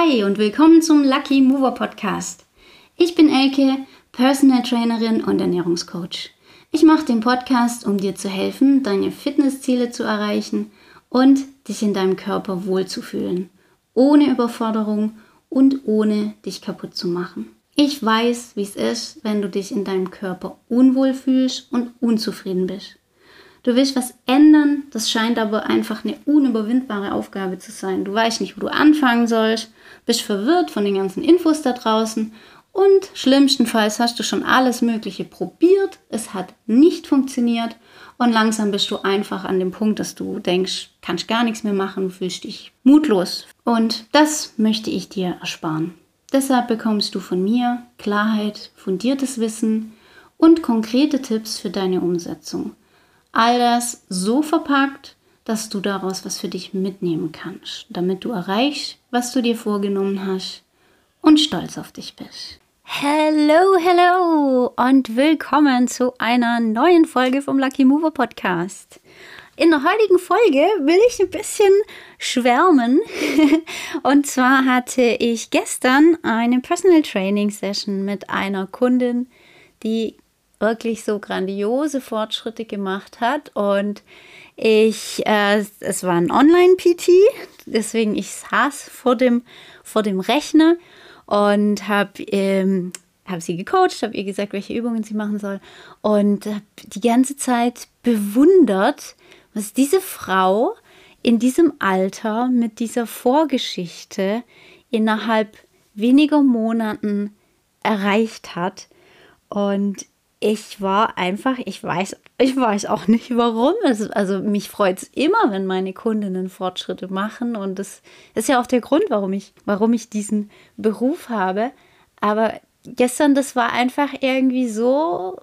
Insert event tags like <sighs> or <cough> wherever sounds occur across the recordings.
Hi und willkommen zum Lucky Mover Podcast. Ich bin Elke, Personal Trainerin und Ernährungscoach. Ich mache den Podcast, um dir zu helfen, deine Fitnessziele zu erreichen und dich in deinem Körper wohlzufühlen, ohne Überforderung und ohne dich kaputt zu machen. Ich weiß, wie es ist, wenn du dich in deinem Körper unwohl fühlst und unzufrieden bist. Du willst was ändern, das scheint aber einfach eine unüberwindbare Aufgabe zu sein. Du weißt nicht, wo du anfangen sollst, bist verwirrt von den ganzen Infos da draußen und schlimmstenfalls hast du schon alles Mögliche probiert, es hat nicht funktioniert und langsam bist du einfach an dem Punkt, dass du denkst, kannst gar nichts mehr machen, fühlst dich mutlos. Und das möchte ich dir ersparen. Deshalb bekommst du von mir Klarheit, fundiertes Wissen und konkrete Tipps für deine Umsetzung. All das so verpackt, dass du daraus was für dich mitnehmen kannst, damit du erreichst, was du dir vorgenommen hast und stolz auf dich bist. Hello, hello und willkommen zu einer neuen Folge vom Lucky Mover Podcast. In der heutigen Folge will ich ein bisschen schwärmen. <laughs> Und zwar hatte ich gestern eine Personal Training Session mit einer Kundin, die wirklich so grandiose Fortschritte gemacht hat. Und ich, äh, es war ein Online-PT, deswegen ich saß vor dem, vor dem Rechner und habe ähm, hab sie gecoacht, habe ihr gesagt, welche Übungen sie machen soll und habe die ganze Zeit bewundert, was diese Frau in diesem Alter mit dieser Vorgeschichte innerhalb weniger Monaten erreicht hat. Und ich war einfach, ich weiß, ich weiß auch nicht warum. Also, also mich freut es immer, wenn meine Kundinnen Fortschritte machen. Und das ist ja auch der Grund, warum ich, warum ich diesen Beruf habe. Aber gestern, das war einfach irgendwie so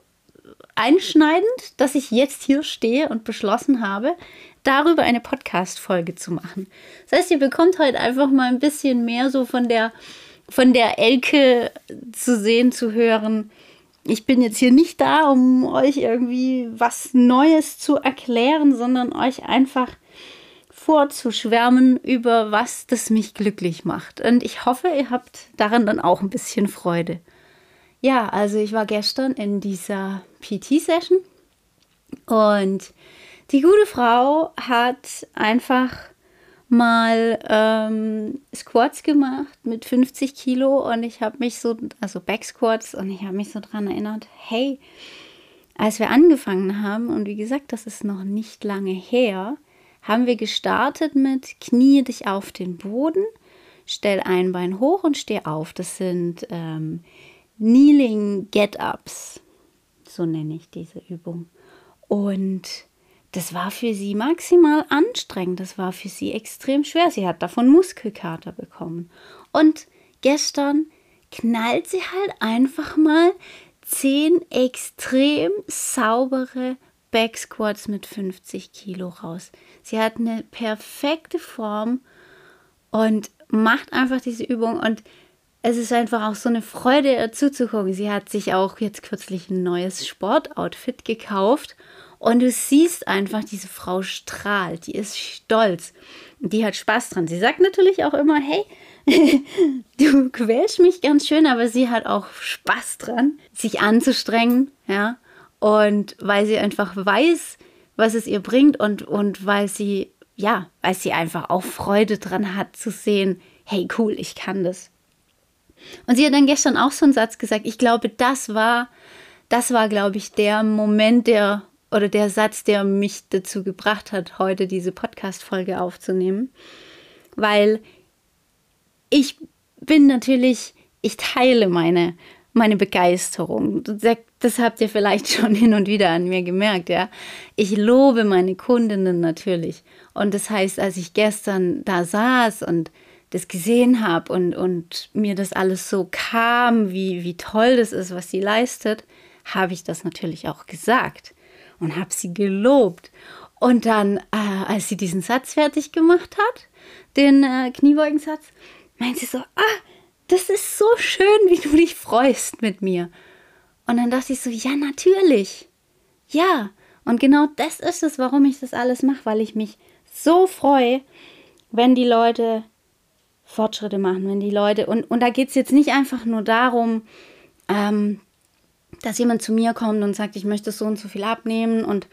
einschneidend, dass ich jetzt hier stehe und beschlossen habe, darüber eine Podcast-Folge zu machen. Das heißt, ihr bekommt heute einfach mal ein bisschen mehr so von der, von der Elke zu sehen, zu hören, ich bin jetzt hier nicht da, um euch irgendwie was Neues zu erklären, sondern euch einfach vorzuschwärmen über was das mich glücklich macht. Und ich hoffe, ihr habt daran dann auch ein bisschen Freude. Ja, also ich war gestern in dieser PT-Session und die gute Frau hat einfach mal ähm, Squats gemacht mit 50 Kilo und ich habe mich so, also Back Squats und ich habe mich so daran erinnert, hey, als wir angefangen haben und wie gesagt, das ist noch nicht lange her, haben wir gestartet mit Knie dich auf den Boden, stell ein Bein hoch und steh auf. Das sind ähm, Kneeling Get-Ups, so nenne ich diese Übung. Und das war für sie maximal anstrengend. Das war für sie extrem schwer. Sie hat davon Muskelkater bekommen. Und gestern knallt sie halt einfach mal zehn extrem saubere Backsquats mit 50 Kilo raus. Sie hat eine perfekte Form und macht einfach diese Übung und es ist einfach auch so eine Freude zuzugucken. Sie hat sich auch jetzt kürzlich ein neues Sportoutfit gekauft und du siehst einfach, diese Frau strahlt, die ist stolz. Die hat Spaß dran. Sie sagt natürlich auch immer, hey, <laughs> du quälst mich ganz schön, aber sie hat auch Spaß dran, sich anzustrengen, ja. Und weil sie einfach weiß, was es ihr bringt und, und weil sie, ja, weil sie einfach auch Freude dran hat zu sehen, hey, cool, ich kann das. Und sie hat dann gestern auch so einen Satz gesagt, ich glaube, das war, das war, glaube ich, der Moment, der oder der Satz, der mich dazu gebracht hat, heute diese Podcast-Folge aufzunehmen. Weil ich bin natürlich, ich teile meine, meine Begeisterung. Das habt ihr vielleicht <laughs> schon hin und wieder an mir gemerkt, ja. Ich lobe meine Kundinnen natürlich. Und das heißt, als ich gestern da saß und das gesehen habe und, und mir das alles so kam, wie, wie toll das ist, was sie leistet, habe ich das natürlich auch gesagt und habe sie gelobt. Und dann, äh, als sie diesen Satz fertig gemacht hat, den äh, Kniebeugensatz, meint sie so, ah, das ist so schön, wie du dich freust mit mir. Und dann dachte ich so, ja, natürlich. Ja. Und genau das ist es, warum ich das alles mache, weil ich mich so freue, wenn die Leute Fortschritte machen, wenn die Leute, und, und da geht es jetzt nicht einfach nur darum, ähm, dass jemand zu mir kommt und sagt, ich möchte so und so viel abnehmen und,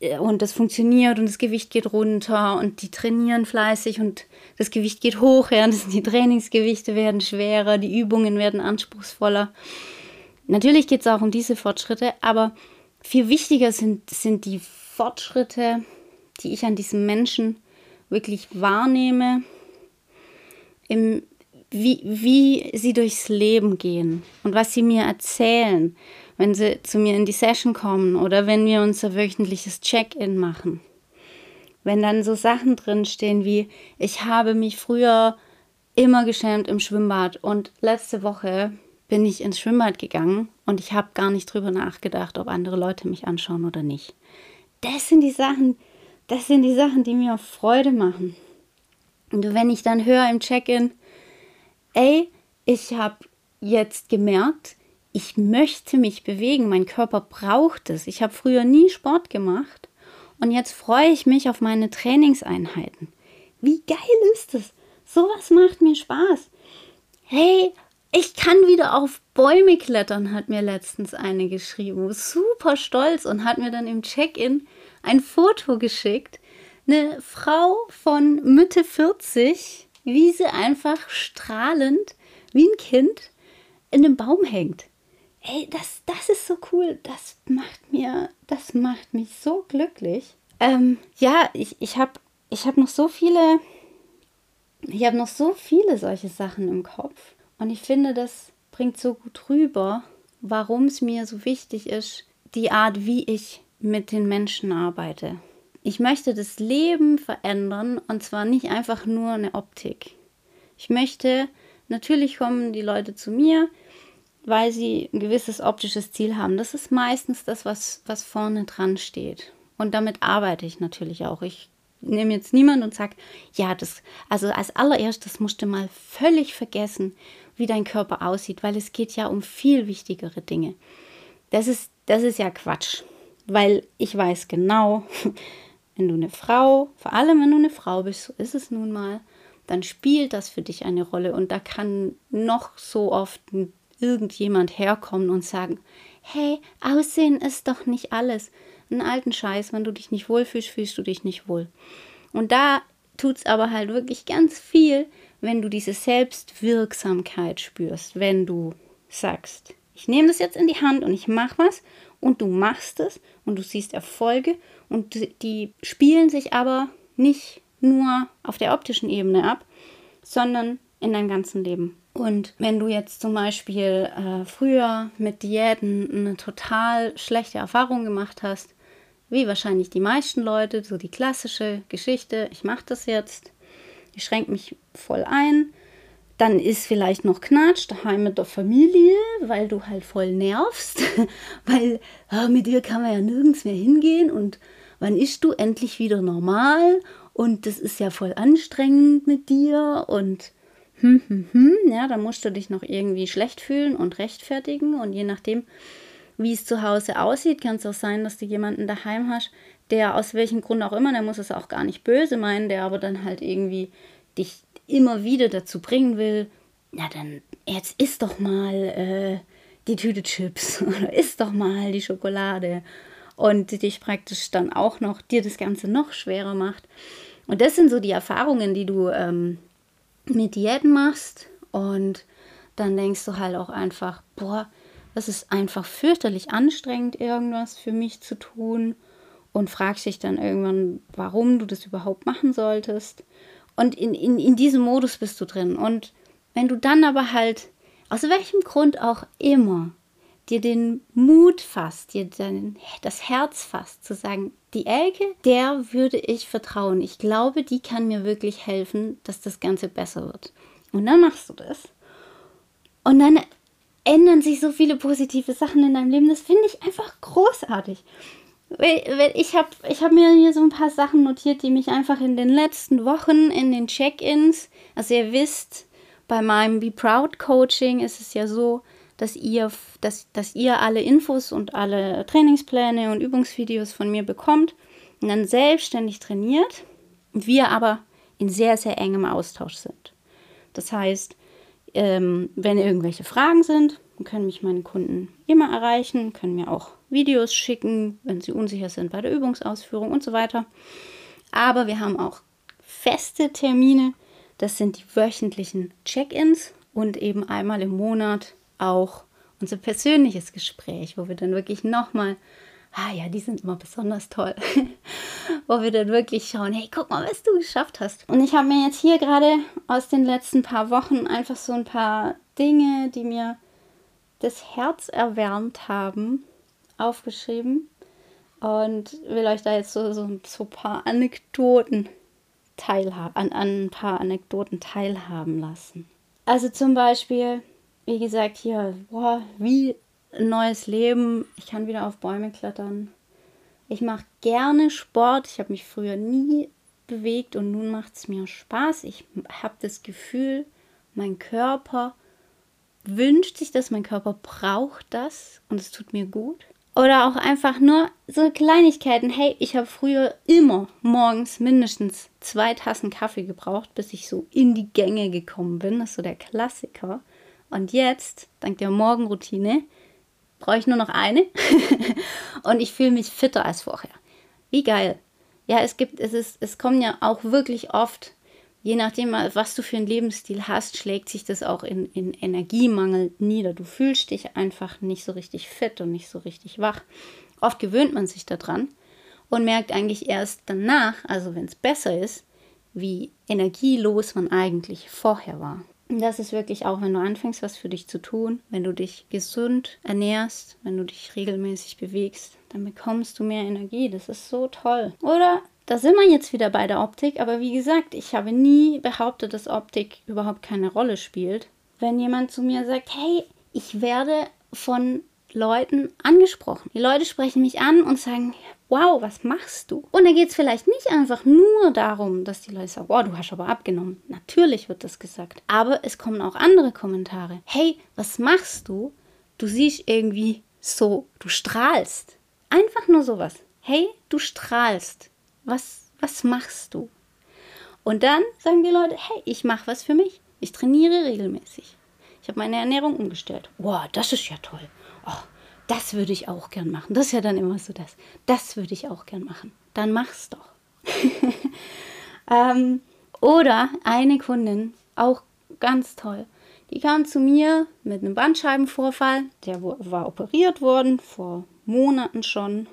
äh, und das funktioniert und das Gewicht geht runter und die trainieren fleißig und das Gewicht geht hoch, ja, <laughs> die Trainingsgewichte werden schwerer, die Übungen werden anspruchsvoller. Natürlich geht es auch um diese Fortschritte, aber viel wichtiger sind, sind die Fortschritte, die ich an diesem Menschen wirklich wahrnehme, im, wie, wie sie durchs Leben gehen und was sie mir erzählen, wenn sie zu mir in die Session kommen oder wenn wir unser wöchentliches Check-in machen. Wenn dann so Sachen drinstehen wie, ich habe mich früher immer geschämt im Schwimmbad und letzte Woche bin ich ins Schwimmbad gegangen und ich habe gar nicht drüber nachgedacht, ob andere Leute mich anschauen oder nicht. Das sind die Sachen, das sind die Sachen, die mir Freude machen. Und wenn ich dann höre im Check-in, ey, ich habe jetzt gemerkt, ich möchte mich bewegen, mein Körper braucht es. Ich habe früher nie Sport gemacht und jetzt freue ich mich auf meine Trainingseinheiten. Wie geil ist es? Sowas macht mir Spaß. Hey, ich kann wieder auf Bäume klettern, hat mir letztens eine geschrieben. Super stolz und hat mir dann im Check-in ein Foto geschickt. Eine Frau von Mitte 40, wie sie einfach strahlend, wie ein Kind, in einem Baum hängt. Ey, das, das ist so cool. Das macht mir, das macht mich so glücklich. Ähm, ja, ich, ich habe ich hab noch so viele, ich habe noch so viele solche Sachen im Kopf. Und ich finde, das bringt so gut rüber, warum es mir so wichtig ist, die Art, wie ich mit den Menschen arbeite. Ich möchte das Leben verändern und zwar nicht einfach nur eine Optik. Ich möchte, natürlich kommen die Leute zu mir, weil sie ein gewisses optisches Ziel haben. Das ist meistens das, was, was vorne dran steht. Und damit arbeite ich natürlich auch. Ich nehme jetzt niemanden und sage, ja, das, also als allererstes musst du mal völlig vergessen, wie dein Körper aussieht, weil es geht ja um viel wichtigere Dinge. Das ist, das ist ja Quatsch, weil ich weiß genau, wenn du eine Frau, vor allem wenn du eine Frau bist, so ist es nun mal, dann spielt das für dich eine Rolle und da kann noch so oft irgendjemand herkommen und sagen, hey, Aussehen ist doch nicht alles. Einen alten Scheiß, wenn du dich nicht wohlfühlst, fühlst du dich nicht wohl. Und da tut es aber halt wirklich ganz viel, wenn du diese Selbstwirksamkeit spürst, wenn du sagst, ich nehme das jetzt in die Hand und ich mache was und du machst es und du siehst Erfolge und die spielen sich aber nicht nur auf der optischen Ebene ab, sondern in deinem ganzen Leben. Und wenn du jetzt zum Beispiel äh, früher mit Diäten eine total schlechte Erfahrung gemacht hast, wie wahrscheinlich die meisten Leute, so die klassische Geschichte, ich mache das jetzt, ich schränke mich voll ein, dann ist vielleicht noch Knatsch daheim mit der Familie, weil du halt voll nervst, <laughs> weil ja, mit dir kann man ja nirgends mehr hingehen. Und wann isch du endlich wieder normal? Und das ist ja voll anstrengend mit dir. Und hm, hm, hm, ja, dann musst du dich noch irgendwie schlecht fühlen und rechtfertigen. Und je nachdem, wie es zu Hause aussieht, kann es auch sein, dass du jemanden daheim hast, der aus welchem Grund auch immer, der muss es auch gar nicht böse meinen, der aber dann halt irgendwie dich immer wieder dazu bringen will, ja dann jetzt isst doch mal äh, die Tüte Chips <laughs> oder isst doch mal die Schokolade und dich praktisch dann auch noch dir das Ganze noch schwerer macht. Und das sind so die Erfahrungen, die du ähm, mit Diäten machst und dann denkst du halt auch einfach, boah, das ist einfach fürchterlich anstrengend, irgendwas für mich zu tun und fragst dich dann irgendwann, warum du das überhaupt machen solltest. Und in, in, in diesem Modus bist du drin. Und wenn du dann aber halt, aus welchem Grund auch immer, dir den Mut fasst, dir dein, das Herz fasst, zu sagen, die Elke, der würde ich vertrauen. Ich glaube, die kann mir wirklich helfen, dass das Ganze besser wird. Und dann machst du das. Und dann ändern sich so viele positive Sachen in deinem Leben. Das finde ich einfach großartig. Ich habe ich hab mir hier so ein paar Sachen notiert, die mich einfach in den letzten Wochen in den Check-ins, also ihr wisst, bei meinem Be Proud Coaching ist es ja so, dass ihr, dass, dass ihr alle Infos und alle Trainingspläne und Übungsvideos von mir bekommt und dann selbstständig trainiert, wir aber in sehr, sehr engem Austausch sind. Das heißt, ähm, wenn irgendwelche Fragen sind, können mich meine Kunden immer erreichen, können mir auch Videos schicken, wenn sie unsicher sind bei der Übungsausführung und so weiter. Aber wir haben auch feste Termine. Das sind die wöchentlichen Check-ins und eben einmal im Monat auch unser persönliches Gespräch, wo wir dann wirklich nochmal, ah ja, die sind immer besonders toll, <laughs> wo wir dann wirklich schauen, hey, guck mal, was du geschafft hast. Und ich habe mir jetzt hier gerade aus den letzten paar Wochen einfach so ein paar Dinge, die mir das Herz erwärmt haben, aufgeschrieben und will euch da jetzt so, so, so ein paar Anekdoten teilhaben, an, an ein paar Anekdoten teilhaben lassen. Also zum Beispiel, wie gesagt, hier, boah, wie ein neues Leben. Ich kann wieder auf Bäume klettern. Ich mache gerne Sport. Ich habe mich früher nie bewegt und nun macht es mir Spaß. Ich habe das Gefühl, mein Körper wünscht sich das, mein Körper braucht das und es tut mir gut. Oder auch einfach nur so Kleinigkeiten. Hey, ich habe früher immer morgens mindestens zwei Tassen Kaffee gebraucht, bis ich so in die Gänge gekommen bin. Das ist so der Klassiker. Und jetzt, dank der Morgenroutine, brauche ich nur noch eine. <laughs> und ich fühle mich fitter als vorher. Wie geil. Ja, es gibt, es ist, es kommen ja auch wirklich oft je nachdem, was du für einen Lebensstil hast, schlägt sich das auch in, in Energiemangel nieder. Du fühlst dich einfach nicht so richtig fit und nicht so richtig wach. Oft gewöhnt man sich daran und merkt eigentlich erst danach, also wenn es besser ist, wie energielos man eigentlich vorher war. Und das ist wirklich auch, wenn du anfängst, was für dich zu tun, wenn du dich gesund ernährst, wenn du dich regelmäßig bewegst, dann bekommst du mehr Energie. Das ist so toll. Oder da sind wir jetzt wieder bei der Optik, aber wie gesagt, ich habe nie behauptet, dass Optik überhaupt keine Rolle spielt. Wenn jemand zu mir sagt, hey, ich werde von Leuten angesprochen. Die Leute sprechen mich an und sagen, wow, was machst du? Und da geht es vielleicht nicht einfach nur darum, dass die Leute sagen, wow, du hast aber abgenommen. Natürlich wird das gesagt. Aber es kommen auch andere Kommentare. Hey, was machst du? Du siehst irgendwie so, du strahlst. Einfach nur sowas. Hey, du strahlst was, was machst du? Und dann sagen die Leute, hey, ich mache was für mich. Ich trainiere regelmäßig. Ich habe meine Ernährung umgestellt. Wow, das ist ja toll. Oh, das würde ich auch gern machen. Das ist ja dann immer so das. Das würde ich auch gern machen. Dann mach's doch. <laughs> ähm, oder eine Kundin, auch ganz toll, die kam zu mir mit einem Bandscheibenvorfall. Der war operiert worden vor Monaten schon.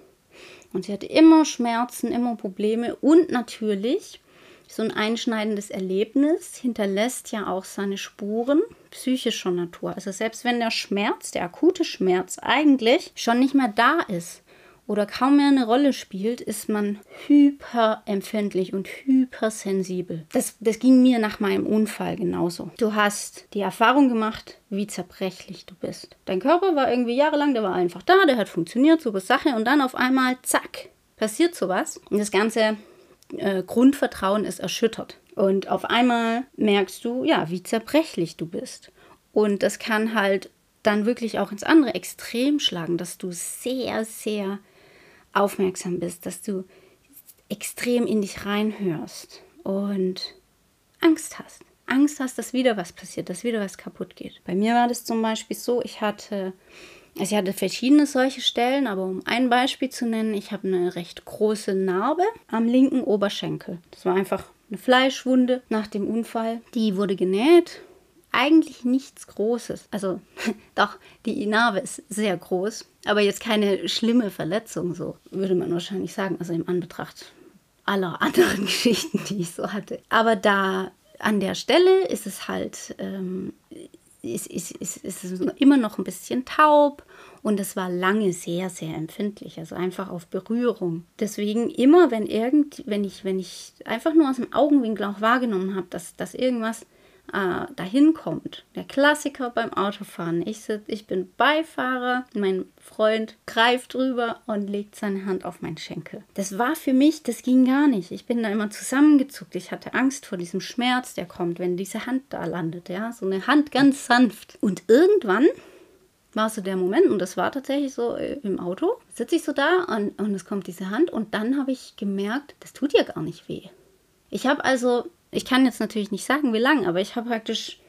Und sie hatte immer Schmerzen, immer Probleme und natürlich so ein einschneidendes Erlebnis hinterlässt ja auch seine Spuren psychischer Natur. Also selbst wenn der Schmerz, der akute Schmerz eigentlich schon nicht mehr da ist, oder kaum mehr eine Rolle spielt, ist man hyperempfindlich und hypersensibel. Das, das ging mir nach meinem Unfall genauso. Du hast die Erfahrung gemacht, wie zerbrechlich du bist. Dein Körper war irgendwie jahrelang, der war einfach da, der hat funktioniert, super Sache, und dann auf einmal, zack, passiert sowas. Und das ganze äh, Grundvertrauen ist erschüttert. Und auf einmal merkst du, ja, wie zerbrechlich du bist. Und das kann halt dann wirklich auch ins andere Extrem schlagen, dass du sehr, sehr aufmerksam bist, dass du extrem in dich reinhörst und Angst hast. Angst hast, dass wieder was passiert, dass wieder was kaputt geht. Bei mir war das zum Beispiel so, ich hatte, also ich hatte verschiedene solche Stellen, aber um ein Beispiel zu nennen, ich habe eine recht große Narbe am linken Oberschenkel. Das war einfach eine Fleischwunde nach dem Unfall. Die wurde genäht eigentlich nichts Großes. Also <laughs> doch, die Narbe ist sehr groß, aber jetzt keine schlimme Verletzung, so würde man wahrscheinlich sagen, also im Anbetracht aller <laughs> anderen Geschichten, die ich so hatte. Aber da an der Stelle ist es halt, ähm, ist, ist, ist, ist es immer noch ein bisschen taub und es war lange sehr, sehr empfindlich, also einfach auf Berührung. Deswegen immer, wenn irgend, wenn ich, wenn ich einfach nur aus dem Augenwinkel auch wahrgenommen habe, dass, dass irgendwas äh, dahin kommt. Der Klassiker beim Autofahren. Ich, sitz, ich bin Beifahrer, mein Freund greift drüber und legt seine Hand auf meinen Schenkel. Das war für mich, das ging gar nicht. Ich bin da immer zusammengezuckt. Ich hatte Angst vor diesem Schmerz, der kommt, wenn diese Hand da landet. Ja, so eine Hand ganz sanft. Und irgendwann war so der Moment, und das war tatsächlich so äh, im Auto, sitze ich so da und, und es kommt diese Hand und dann habe ich gemerkt, das tut ja gar nicht weh. Ich habe also ich kann jetzt natürlich nicht sagen, wie lange, aber ich habe praktisch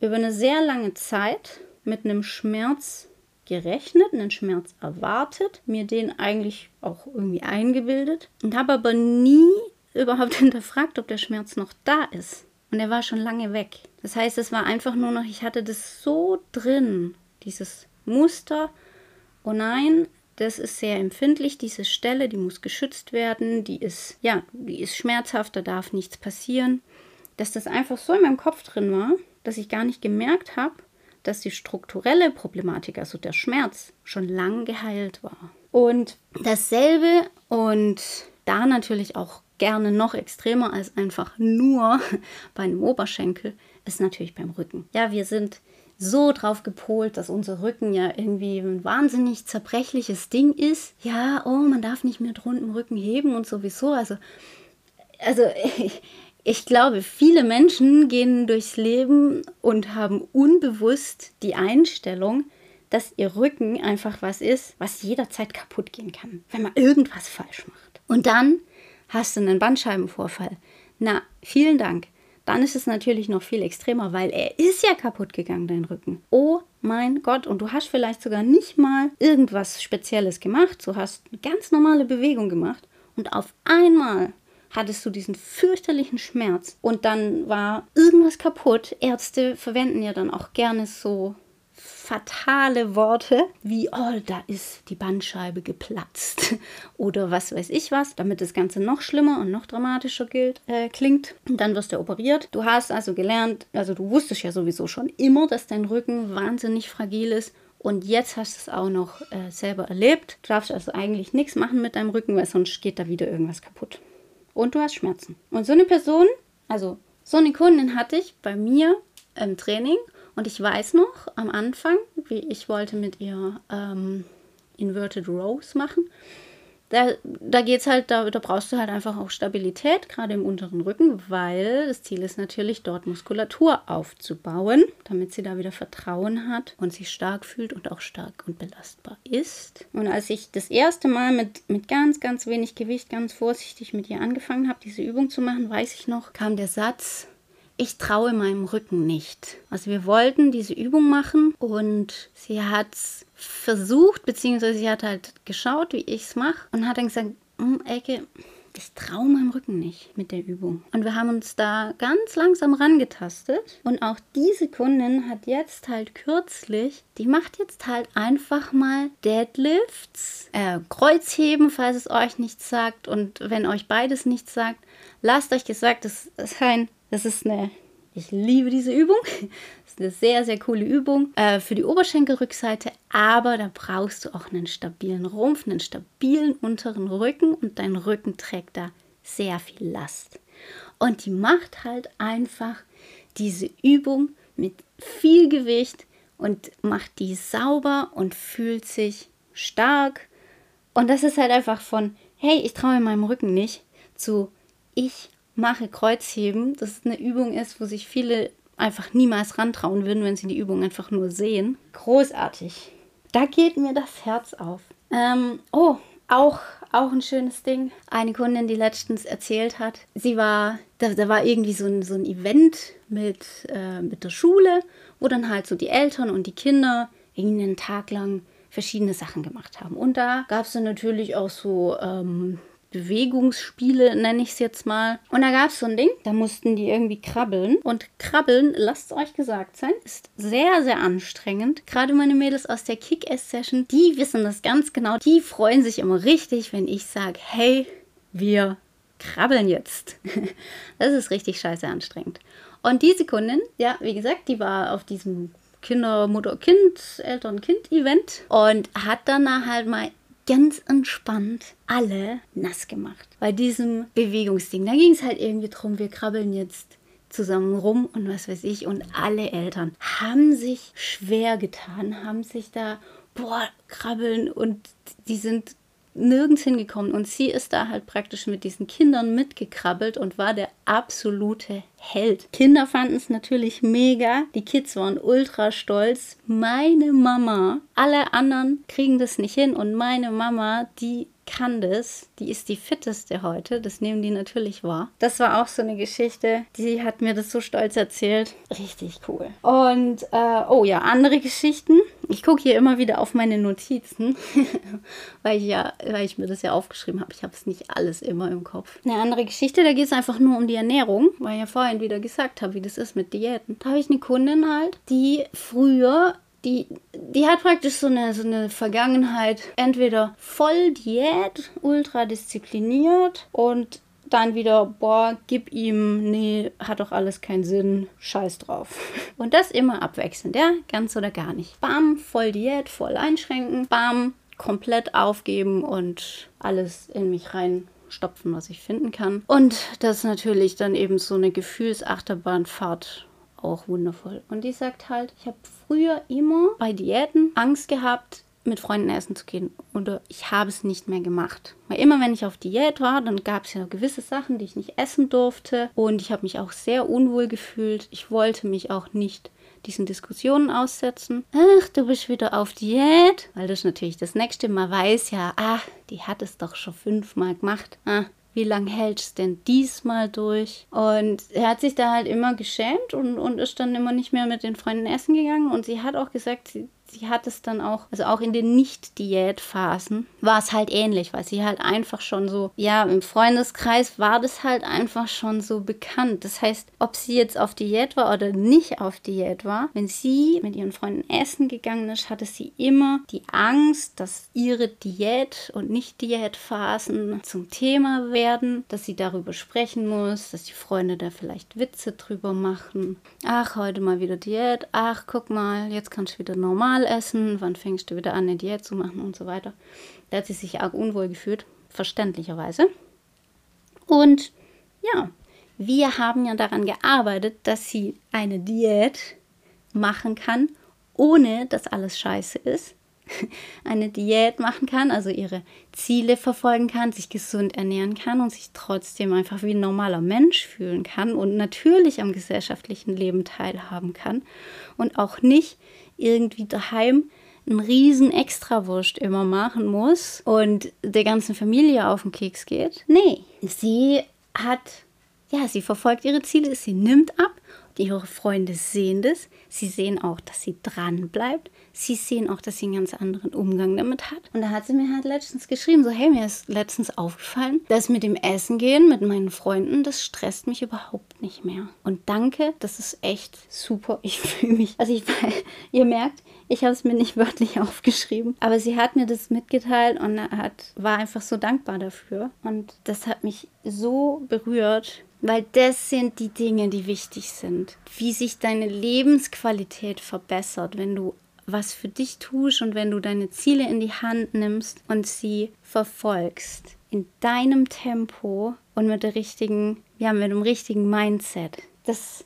über eine sehr lange Zeit mit einem Schmerz gerechnet, einen Schmerz erwartet, mir den eigentlich auch irgendwie eingebildet und habe aber nie überhaupt <laughs> hinterfragt, ob der Schmerz noch da ist. Und er war schon lange weg. Das heißt, es war einfach nur noch, ich hatte das so drin, dieses Muster. Oh nein, das ist sehr empfindlich, diese Stelle, die muss geschützt werden, die ist, ja, die ist schmerzhaft, da darf nichts passieren. Dass das einfach so in meinem Kopf drin war, dass ich gar nicht gemerkt habe, dass die strukturelle Problematik, also der Schmerz, schon lang geheilt war. Und dasselbe und da natürlich auch gerne noch extremer als einfach nur <laughs> bei einem Oberschenkel, ist natürlich beim Rücken. Ja, wir sind so drauf gepolt, dass unser Rücken ja irgendwie ein wahnsinnig zerbrechliches Ding ist. Ja, oh, man darf nicht mehr drunten Rücken heben und sowieso. Also, also ich, <laughs> ich glaube, viele Menschen gehen durchs Leben und haben unbewusst die Einstellung, dass ihr Rücken einfach was ist, was jederzeit kaputt gehen kann, wenn man irgendwas falsch macht. Und dann hast du einen Bandscheibenvorfall. Na, vielen Dank. Dann ist es natürlich noch viel extremer, weil er ist ja kaputt gegangen, dein Rücken. Oh mein Gott, und du hast vielleicht sogar nicht mal irgendwas Spezielles gemacht. Du hast eine ganz normale Bewegung gemacht und auf einmal hattest du diesen fürchterlichen Schmerz und dann war irgendwas kaputt. Ärzte verwenden ja dann auch gerne so fatale Worte wie, oh, da ist die Bandscheibe geplatzt <laughs> oder was weiß ich was, damit das Ganze noch schlimmer und noch dramatischer gilt, äh, klingt. Und dann wirst du operiert. Du hast also gelernt, also du wusstest ja sowieso schon immer, dass dein Rücken wahnsinnig fragil ist und jetzt hast du es auch noch äh, selber erlebt. Du darfst also eigentlich nichts machen mit deinem Rücken, weil sonst geht da wieder irgendwas kaputt und du hast Schmerzen. Und so eine Person, also so eine Kundin hatte ich bei mir im Training und ich weiß noch am Anfang, wie ich wollte mit ihr ähm, Inverted Rows machen da, da geht's halt, da, da brauchst du halt einfach auch Stabilität, gerade im unteren Rücken, weil das Ziel ist natürlich, dort Muskulatur aufzubauen, damit sie da wieder Vertrauen hat und sich stark fühlt und auch stark und belastbar ist. Und als ich das erste Mal mit, mit ganz, ganz wenig Gewicht, ganz vorsichtig mit ihr angefangen habe, diese Übung zu machen, weiß ich noch, kam der Satz, ich traue meinem Rücken nicht. Also wir wollten diese Übung machen und sie hat es versucht, beziehungsweise sie hat halt geschaut, wie ich es mache und hat dann gesagt, hm, Elke, ich traue meinem Rücken nicht mit der Übung. Und wir haben uns da ganz langsam rangetastet. Und auch diese Kundin hat jetzt halt kürzlich, die macht jetzt halt einfach mal Deadlifts, äh, Kreuzheben, falls es euch nichts sagt. Und wenn euch beides nichts sagt, lasst euch gesagt, das ist ein das ist eine, ich liebe diese Übung. Das ist eine sehr, sehr coole Übung äh, für die Oberschenkelrückseite, aber da brauchst du auch einen stabilen Rumpf, einen stabilen unteren Rücken und dein Rücken trägt da sehr viel Last. Und die macht halt einfach diese Übung mit viel Gewicht und macht die sauber und fühlt sich stark. Und das ist halt einfach von, hey, ich traue meinem Rücken nicht, zu, ich mache Kreuzheben, das eine Übung ist, wo sich viele einfach niemals rantrauen würden, wenn sie die Übung einfach nur sehen. Großartig. Da geht mir das Herz auf. Ähm, oh, auch, auch ein schönes Ding. Eine Kundin, die letztens erzählt hat, sie war, da, da war irgendwie so ein, so ein Event mit, äh, mit der Schule, wo dann halt so die Eltern und die Kinder irgendwie einen Tag lang verschiedene Sachen gemacht haben. Und da gab es dann natürlich auch so ähm, Bewegungsspiele, nenne ich es jetzt mal. Und da gab es so ein Ding, da mussten die irgendwie krabbeln. Und krabbeln, lasst es euch gesagt sein, ist sehr, sehr anstrengend. Gerade meine Mädels aus der Kick-Ass-Session, die wissen das ganz genau. Die freuen sich immer richtig, wenn ich sage, hey, wir krabbeln jetzt. <laughs> das ist richtig scheiße anstrengend. Und diese Kundin, ja, wie gesagt, die war auf diesem Kinder, Mutter, Kind, Eltern, Kind-Event und hat dann halt mal ganz entspannt alle nass gemacht. Bei diesem Bewegungsding. Da ging es halt irgendwie drum, wir krabbeln jetzt zusammen rum und was weiß ich. Und alle Eltern haben sich schwer getan, haben sich da, boah, krabbeln und die sind nirgends hingekommen. Und sie ist da halt praktisch mit diesen Kindern mitgekrabbelt und war der absolute Held. Kinder fanden es natürlich mega. Die Kids waren ultra stolz. Meine Mama, alle anderen kriegen das nicht hin. Und meine Mama, die kann das, die ist die fitteste heute, das nehmen die natürlich wahr. Das war auch so eine Geschichte, die hat mir das so stolz erzählt. Richtig cool. Und, äh, oh ja, andere Geschichten. Ich gucke hier immer wieder auf meine Notizen, <laughs> weil, ich ja, weil ich mir das ja aufgeschrieben habe. Ich habe es nicht alles immer im Kopf. Eine andere Geschichte, da geht es einfach nur um die Ernährung, weil ich ja vorhin wieder gesagt habe, wie das ist mit Diäten. Da habe ich eine Kundin halt, die früher die, die hat praktisch so eine, so eine Vergangenheit, entweder voll Diät, ultra diszipliniert und dann wieder, boah, gib ihm, nee, hat doch alles keinen Sinn, scheiß drauf. <laughs> Und das immer abwechselnd, ja, ganz oder gar nicht. Bam, voll Diät, voll einschränken, bam, komplett aufgeben und alles in mich reinstopfen, was ich finden kann. Und das ist natürlich dann eben so eine Gefühlsachterbahnfahrt auch wundervoll. Und die sagt halt, ich habe früher immer bei Diäten Angst gehabt, mit Freunden essen zu gehen. Oder ich habe es nicht mehr gemacht. Weil immer wenn ich auf Diät war, dann gab es ja gewisse Sachen, die ich nicht essen durfte. Und ich habe mich auch sehr unwohl gefühlt. Ich wollte mich auch nicht diesen Diskussionen aussetzen. Ach, du bist wieder auf Diät. Weil das natürlich das nächste Mal weiß, ja, ah, die hat es doch schon fünfmal gemacht. Ah, wie lange hält es denn diesmal durch? Und er hat sich da halt immer geschämt und, und ist dann immer nicht mehr mit den Freunden essen gegangen. Und sie hat auch gesagt, sie, sie hat es dann auch, also auch in den Nicht-Diät-Phasen, war es halt ähnlich, weil sie halt einfach schon so, ja, im Freundeskreis war das halt einfach schon so bekannt. Das heißt, ob sie jetzt auf Diät war oder nicht auf Diät war, wenn sie mit ihren Freunden essen gegangen ist, hatte sie immer die Angst, dass ihre Diät- und Nicht-Diät-Phasen zum Thema werden, dass sie darüber sprechen muss, dass die Freunde da vielleicht Witze drüber machen. Ach, heute mal wieder Diät. Ach, guck mal, jetzt kannst du wieder normal normal essen, wann fängst du wieder an, eine Diät zu machen und so weiter. Da hat sie sich arg unwohl gefühlt, verständlicherweise. Und ja, wir haben ja daran gearbeitet, dass sie eine Diät machen kann, ohne dass alles scheiße ist. <laughs> Eine Diät machen kann, also ihre Ziele verfolgen kann, sich gesund ernähren kann und sich trotzdem einfach wie ein normaler Mensch fühlen kann und natürlich am gesellschaftlichen Leben teilhaben kann und auch nicht irgendwie daheim einen riesen Extrawurst immer machen muss und der ganzen Familie auf den Keks geht. Nee, sie hat, ja, sie verfolgt ihre Ziele, sie nimmt ab. Ihre Freunde sehen das. Sie sehen auch, dass sie dran bleibt sie sehen auch, dass sie einen ganz anderen Umgang damit hat. Und da hat sie mir halt letztens geschrieben, so hey, mir ist letztens aufgefallen, dass mit dem Essen gehen mit meinen Freunden, das stresst mich überhaupt nicht mehr. Und danke, das ist echt super. Ich fühle mich, also ich, <laughs> ihr merkt, ich habe es mir nicht wörtlich aufgeschrieben, aber sie hat mir das mitgeteilt und hat, war einfach so dankbar dafür. Und das hat mich so berührt, weil das sind die Dinge, die wichtig sind. Wie sich deine Lebensqualität verbessert, wenn du was für dich tust und wenn du deine Ziele in die Hand nimmst und sie verfolgst in deinem Tempo und mit der richtigen, ja, mit dem richtigen Mindset. Das,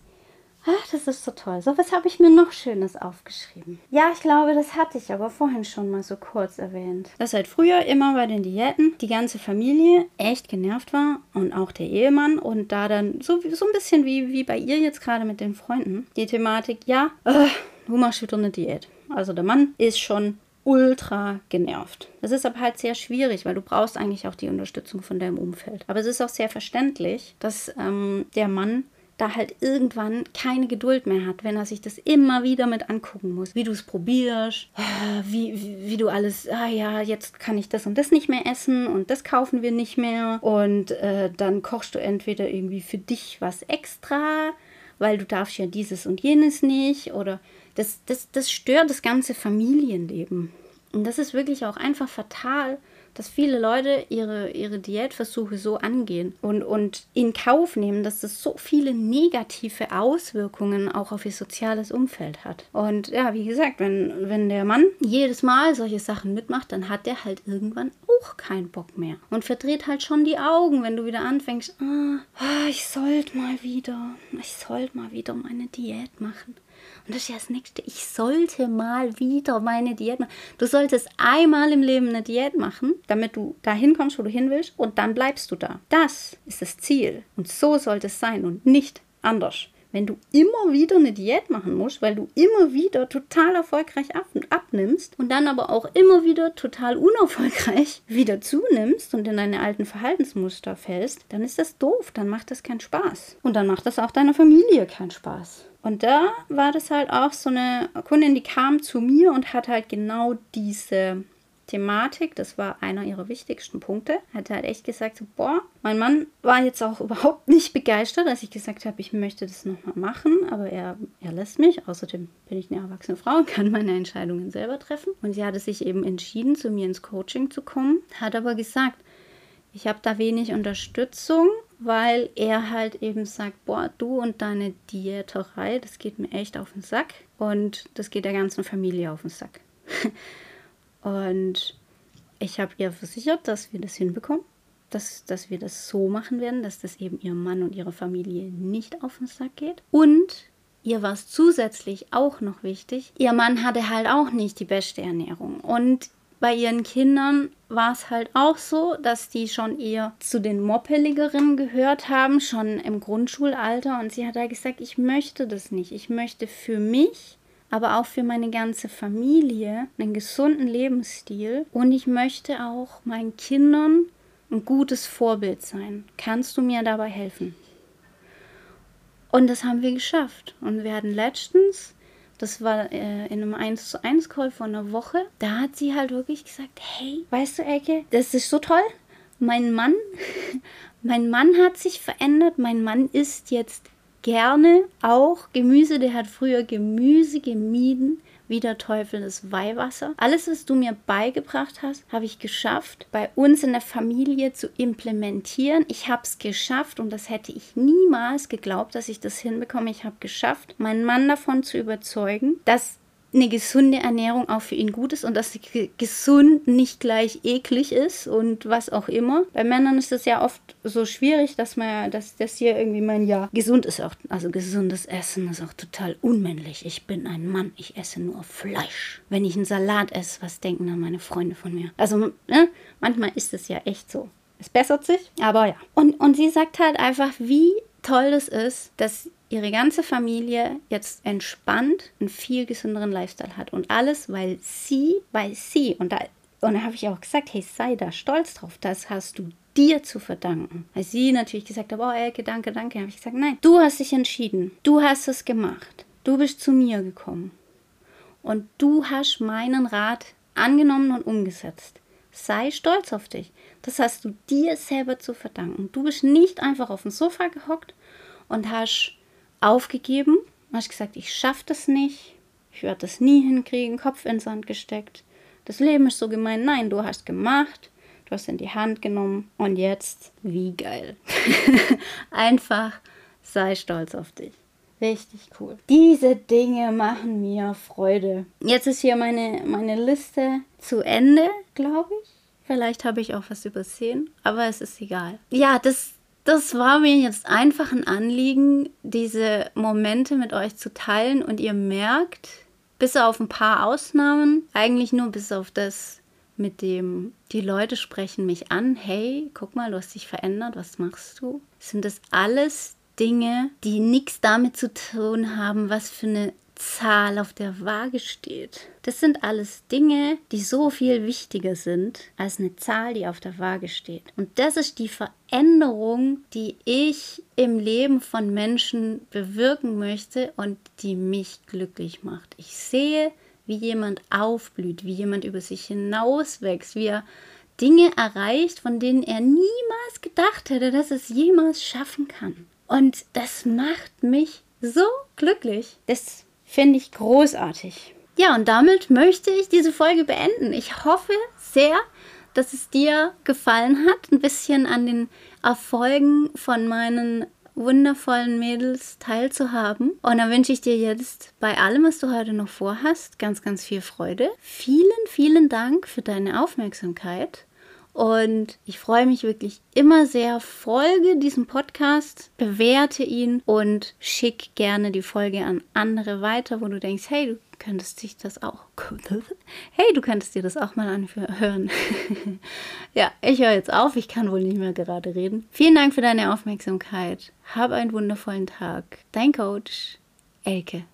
ach, das ist so toll. So, was habe ich mir noch Schönes aufgeschrieben? Ja, ich glaube, das hatte ich aber vorhin schon mal so kurz erwähnt. Dass halt früher immer bei den Diäten die ganze Familie echt genervt war und auch der Ehemann und da dann so, so ein bisschen wie, wie bei ihr jetzt gerade mit den Freunden die Thematik, ja, äh, du machst wieder eine Diät. Also der Mann ist schon ultra genervt. Das ist aber halt sehr schwierig, weil du brauchst eigentlich auch die Unterstützung von deinem Umfeld. Aber es ist auch sehr verständlich, dass ähm, der Mann da halt irgendwann keine Geduld mehr hat, wenn er sich das immer wieder mit angucken muss, wie du es probierst, <sighs> wie, wie, wie, du alles, ah ja, jetzt kann ich das und das nicht mehr essen und das kaufen wir nicht mehr und äh, dann kochst du entweder irgendwie für dich was extra, weil du darfst ja dieses und jenes nicht oder das, das, das stört das ganze Familienleben. Und das ist wirklich auch einfach fatal, dass viele Leute ihre, ihre Diätversuche so angehen und, und in Kauf nehmen, dass das so viele negative Auswirkungen auch auf ihr soziales Umfeld hat. Und ja, wie gesagt, wenn, wenn der Mann jedes Mal solche Sachen mitmacht, dann hat der halt irgendwann auch keinen Bock mehr und verdreht halt schon die Augen, wenn du wieder anfängst, ah, ich sollte mal wieder, ich sollte mal wieder meine Diät machen. Und das ist ja das Nächste. Ich sollte mal wieder meine Diät machen. Du solltest einmal im Leben eine Diät machen, damit du dahin kommst, wo du hin willst, und dann bleibst du da. Das ist das Ziel. Und so sollte es sein und nicht anders. Wenn du immer wieder eine Diät machen musst, weil du immer wieder total erfolgreich ab abnimmst und dann aber auch immer wieder total unerfolgreich <laughs> wieder zunimmst und in deine alten Verhaltensmuster fällst, dann ist das doof, dann macht das keinen Spaß. Und dann macht das auch deiner Familie keinen Spaß. Und da war das halt auch so eine Kundin, die kam zu mir und hat halt genau diese Thematik, das war einer ihrer wichtigsten Punkte, hat halt echt gesagt, so, boah, mein Mann war jetzt auch überhaupt nicht begeistert, als ich gesagt habe, ich möchte das nochmal machen, aber er, er lässt mich. Außerdem bin ich eine erwachsene Frau und kann meine Entscheidungen selber treffen. Und sie hatte sich eben entschieden, zu mir ins Coaching zu kommen, hat aber gesagt, ich habe da wenig Unterstützung, weil er halt eben sagt, boah, du und deine Diäterei, das geht mir echt auf den Sack und das geht der ganzen Familie auf den Sack. <laughs> Und ich habe ihr versichert, dass wir das hinbekommen, dass, dass wir das so machen werden, dass das eben ihrem Mann und ihrer Familie nicht auf den Sack geht. Und ihr war es zusätzlich auch noch wichtig, ihr Mann hatte halt auch nicht die beste Ernährung. Und bei ihren Kindern war es halt auch so, dass die schon eher zu den Moppeligeren gehört haben, schon im Grundschulalter. Und sie hat halt gesagt, ich möchte das nicht. Ich möchte für mich aber auch für meine ganze Familie einen gesunden Lebensstil und ich möchte auch meinen Kindern ein gutes Vorbild sein. Kannst du mir dabei helfen? Und das haben wir geschafft. Und wir hatten letztens, das war äh, in einem 1 zu 1 Call vor einer Woche, da hat sie halt wirklich gesagt, hey, weißt du, Ecke, das ist so toll. Mein Mann, <laughs> mein Mann hat sich verändert. Mein Mann ist jetzt gerne auch Gemüse. Der hat früher Gemüse gemieden, wie der Teufel das Weihwasser. Alles, was du mir beigebracht hast, habe ich geschafft, bei uns in der Familie zu implementieren. Ich habe es geschafft und das hätte ich niemals geglaubt, dass ich das hinbekomme. Ich habe geschafft, meinen Mann davon zu überzeugen, dass eine gesunde Ernährung auch für ihn gut ist und dass gesund nicht gleich eklig ist und was auch immer. Bei Männern ist es ja oft so schwierig, dass man, dass das hier irgendwie mein ja gesund ist auch, also gesundes Essen ist auch total unmännlich. Ich bin ein Mann, ich esse nur Fleisch. Wenn ich einen Salat esse, was denken dann meine Freunde von mir? Also ne, manchmal ist es ja echt so. Es bessert sich, aber ja. Und, und sie sagt halt einfach, wie toll es ist, dass ihre ganze Familie jetzt entspannt einen viel gesünderen Lifestyle hat. Und alles, weil sie, weil sie, und da, und da habe ich auch gesagt, hey, sei da stolz drauf, das hast du dir zu verdanken. Weil sie natürlich gesagt hat, oh, Elke, danke, danke, habe ich gesagt, nein, du hast dich entschieden, du hast es gemacht, du bist zu mir gekommen und du hast meinen Rat angenommen und umgesetzt. Sei stolz auf dich. Das hast du dir selber zu verdanken. Du bist nicht einfach auf dem Sofa gehockt und hast aufgegeben, hast gesagt, ich schaffe das nicht, ich werde das nie hinkriegen, Kopf ins Sand gesteckt. Das Leben ist so gemein. Nein, du hast gemacht, du hast in die Hand genommen und jetzt, wie geil. <laughs> Einfach sei stolz auf dich. Richtig cool. Diese Dinge machen mir Freude. Jetzt ist hier meine, meine Liste zu Ende, glaube ich. Vielleicht habe ich auch was übersehen, aber es ist egal. Ja, das, das war mir jetzt einfach ein Anliegen, diese Momente mit euch zu teilen. Und ihr merkt, bis auf ein paar Ausnahmen, eigentlich nur bis auf das mit dem, die Leute sprechen mich an, hey, guck mal, du hast dich verändert, was machst du? Sind das alles Dinge, die nichts damit zu tun haben, was für eine Zahl auf der Waage steht. Das sind alles Dinge, die so viel wichtiger sind als eine Zahl, die auf der Waage steht. Und das ist die Veränderung, die ich im Leben von Menschen bewirken möchte und die mich glücklich macht. Ich sehe, wie jemand aufblüht, wie jemand über sich hinauswächst, wie er Dinge erreicht, von denen er niemals gedacht hätte, dass es jemals schaffen kann. Und das macht mich so glücklich. Das Finde ich großartig. Ja, und damit möchte ich diese Folge beenden. Ich hoffe sehr, dass es dir gefallen hat, ein bisschen an den Erfolgen von meinen wundervollen Mädels teilzuhaben. Und dann wünsche ich dir jetzt bei allem, was du heute noch vorhast, ganz, ganz viel Freude. Vielen, vielen Dank für deine Aufmerksamkeit. Und ich freue mich wirklich immer sehr. Folge diesem Podcast, bewerte ihn und schick gerne die Folge an andere weiter, wo du denkst, hey, könntest dich das auch. <laughs> Hey, du könntest dir das auch mal anhören. <laughs> ja, ich höre jetzt auf. Ich kann wohl nicht mehr gerade reden. Vielen Dank für deine Aufmerksamkeit. Hab einen wundervollen Tag. Dein Coach, Elke.